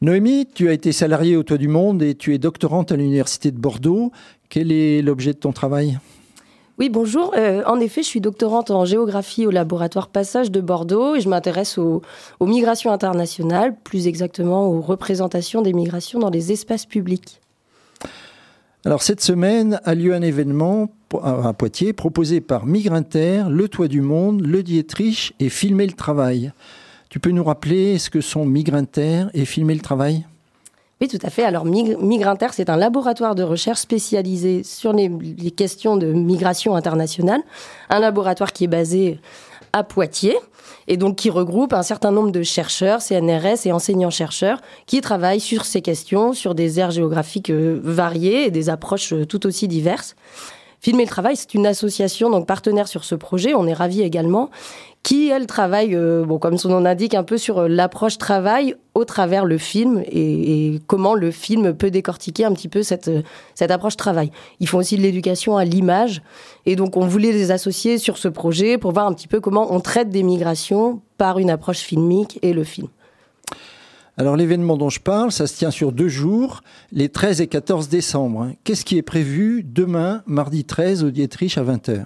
Noémie, tu as été salariée au Toit du Monde et tu es doctorante à l'Université de Bordeaux. Quel est l'objet de ton travail? Oui, bonjour. Euh, en effet, je suis doctorante en géographie au laboratoire Passage de Bordeaux et je m'intéresse aux, migrations internationales, plus exactement aux représentations des migrations dans les espaces publics. Alors cette semaine a lieu un événement à Poitiers proposé par Migrinter, Le Toit du Monde, Le Dietrich et Filmer le Travail. Tu peux nous rappeler ce que sont Migrinter et Filmer le Travail? Oui, tout à fait. Alors, Migrinter, c'est un laboratoire de recherche spécialisé sur les, questions de migration internationale. Un laboratoire qui est basé à Poitiers et donc qui regroupe un certain nombre de chercheurs, CNRS et enseignants-chercheurs qui travaillent sur ces questions, sur des aires géographiques euh, variées et des approches euh, tout aussi diverses. Filmer le travail, c'est une association donc partenaire sur ce projet. On est ravis également qui, elle, travaille, euh, bon, comme son nom l'indique, un peu sur euh, l'approche travail au travers le film et, comment le film peut décortiquer un petit peu cette, euh, cette approche travail. Ils font aussi de l'éducation à l'image et donc on voulait les associer sur ce projet pour voir un petit peu comment on traite des migrations par une approche filmique et le film. Alors l'événement dont je parle, ça se tient sur deux jours, les 13 et 14 décembre. Hein. Qu'est-ce qui est prévu demain, mardi 13, au Dietrich à 20h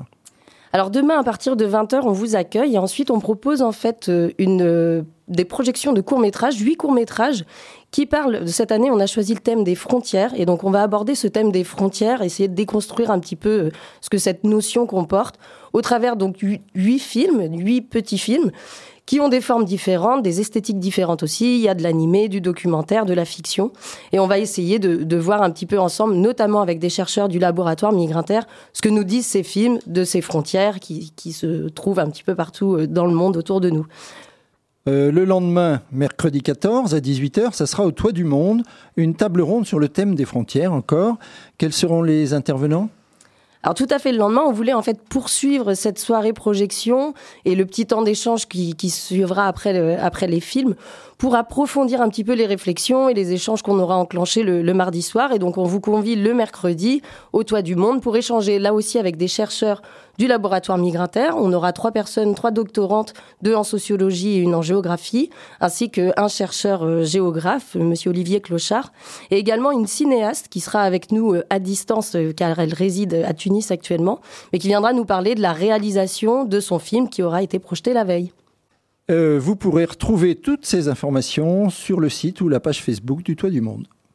alors demain, à partir de 20h, on vous accueille et ensuite on propose en fait euh, euh, des projections de courts-métrages, huit courts-métrages qui parlent, cette année, on a choisi le thème des frontières et donc on va aborder ce thème des frontières, essayer de déconstruire un petit peu euh, ce que cette notion comporte au travers donc huit films, huit petits films qui ont des formes différentes, des esthétiques différentes aussi. Il y a de l'animé, du documentaire, de la fiction. Et on va essayer de, voir un petit peu ensemble, notamment avec des chercheurs du laboratoire Migrinter, ce que nous disent ces films de ces frontières qui, se trouvent un petit peu partout euh, dans le monde autour de nous. Euh, le lendemain, mercredi 14 à 18h, ça sera au Toit du Monde, une table ronde sur le thème des frontières encore. Quels seront les intervenants? Alors tout à fait le lendemain, on voulait en fait poursuivre cette soirée projection et le petit temps d'échange qui, qui suivra après, après les films pour approfondir un petit peu les réflexions et les échanges qu'on aura enclenchés le, le, mardi soir. Et donc on vous convie le mercredi au Toit du Monde pour échanger là aussi avec des chercheurs du laboratoire Migrinter. On aura trois personnes, trois doctorantes, deux en sociologie et une en géographie, ainsi qu'un chercheur euh, géographe, monsieur Olivier Clochard, et également une cinéaste qui sera avec nous euh, à distance euh, car elle réside à Tunis actuellement, mais qui viendra nous parler de la réalisation de son film qui aura été projeté la veille. vous pourrez retrouver toutes ces informations sur le site ou la page Facebook du Toit du Monde.